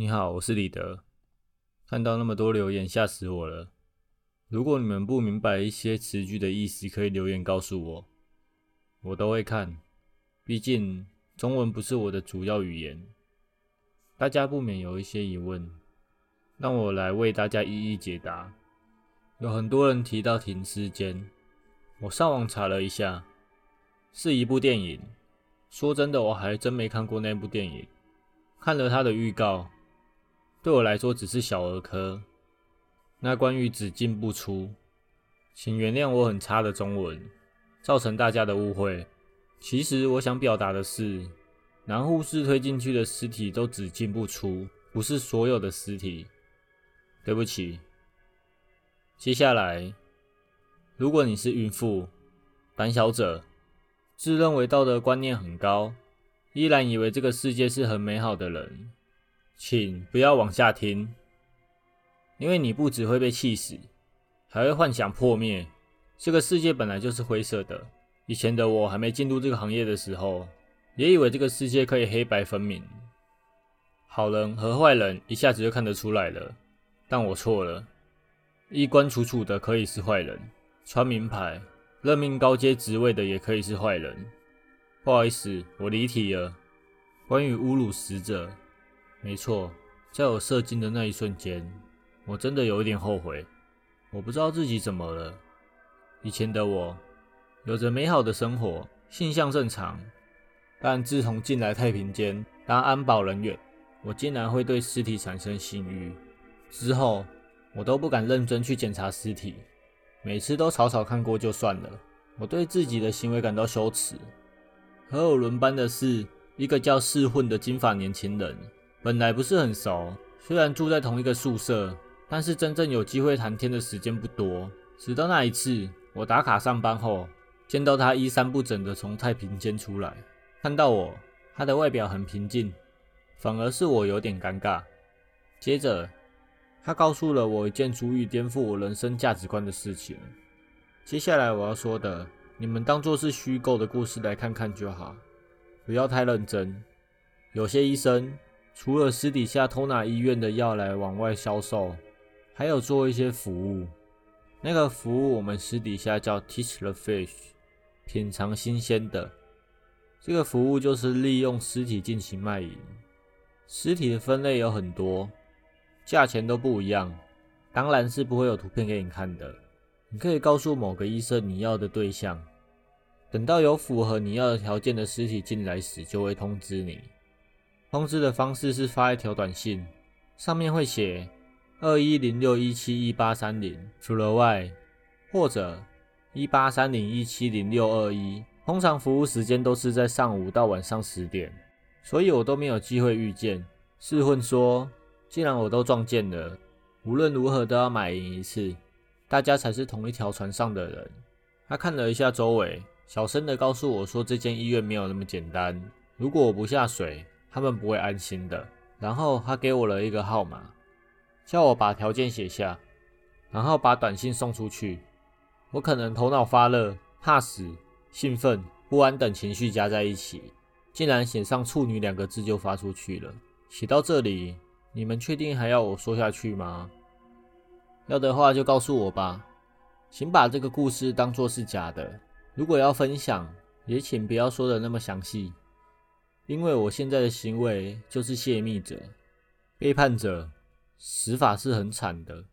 你好，我是李德。看到那么多留言，吓死我了。如果你们不明白一些词句的意思，可以留言告诉我，我都会看。毕竟中文不是我的主要语言，大家不免有一些疑问，让我来为大家一一解答。有很多人提到停尸间，我上网查了一下，是一部电影。说真的，我还真没看过那部电影。看了他的预告，对我来说只是小儿科。那关于只进不出，请原谅我很差的中文，造成大家的误会。其实我想表达的是，男护士推进去的尸体都只进不出，不是所有的尸体。对不起。接下来，如果你是孕妇、胆小者，自认为道德观念很高，依然以为这个世界是很美好的人，请不要往下听。因为你不只会被气死，还会幻想破灭。这个世界本来就是灰色的。以前的我还没进入这个行业的时候，也以为这个世界可以黑白分明，好人和坏人一下子就看得出来了。但我错了，衣冠楚楚的可以是坏人，穿名牌、任命高阶职位的也可以是坏人。不好意思，我离题了。关于侮辱死者，没错，在我射精的那一瞬间。我真的有一点后悔，我不知道自己怎么了。以前的我有着美好的生活，性向正常，但自从进来太平间当安保人员，我竟然会对尸体产生性欲。之后我都不敢认真去检查尸体，每次都草草看过就算了。我对自己的行为感到羞耻。和我轮班的是一个叫四混的金发年轻人，本来不是很熟，虽然住在同一个宿舍。但是真正有机会谈天的时间不多，直到那一次，我打卡上班后，见到他衣衫不整的从太平间出来，看到我，他的外表很平静，反而是我有点尴尬。接着，他告诉了我一件足以颠覆我人生价值观的事情。接下来我要说的，你们当作是虚构的故事来看看就好，不要太认真。有些医生除了私底下偷拿医院的药来往外销售。还有做一些服务，那个服务我们私底下叫 Teach the Fish，品尝新鲜的。这个服务就是利用尸体进行卖淫。尸体的分类有很多，价钱都不一样，当然是不会有图片给你看的。你可以告诉某个医生你要的对象，等到有符合你要的条件的尸体进来时，就会通知你。通知的方式是发一条短信，上面会写。二一零六一七一八三零，除了外，或者一八三零一七零六二一，通常服务时间都是在上午到晚上十点，所以我都没有机会遇见。试混说，既然我都撞见了，无论如何都要买赢一次，大家才是同一条船上的人。他看了一下周围，小声的告诉我说，这间医院没有那么简单，如果我不下水，他们不会安心的。然后他给我了一个号码。叫我把条件写下，然后把短信送出去。我可能头脑发热、怕死、兴奋、不安等情绪加在一起，竟然写上“处女”两个字就发出去了。写到这里，你们确定还要我说下去吗？要的话就告诉我吧，请把这个故事当作是假的。如果要分享，也请不要说的那么详细，因为我现在的行为就是泄密者、背叛者。死法是很惨的。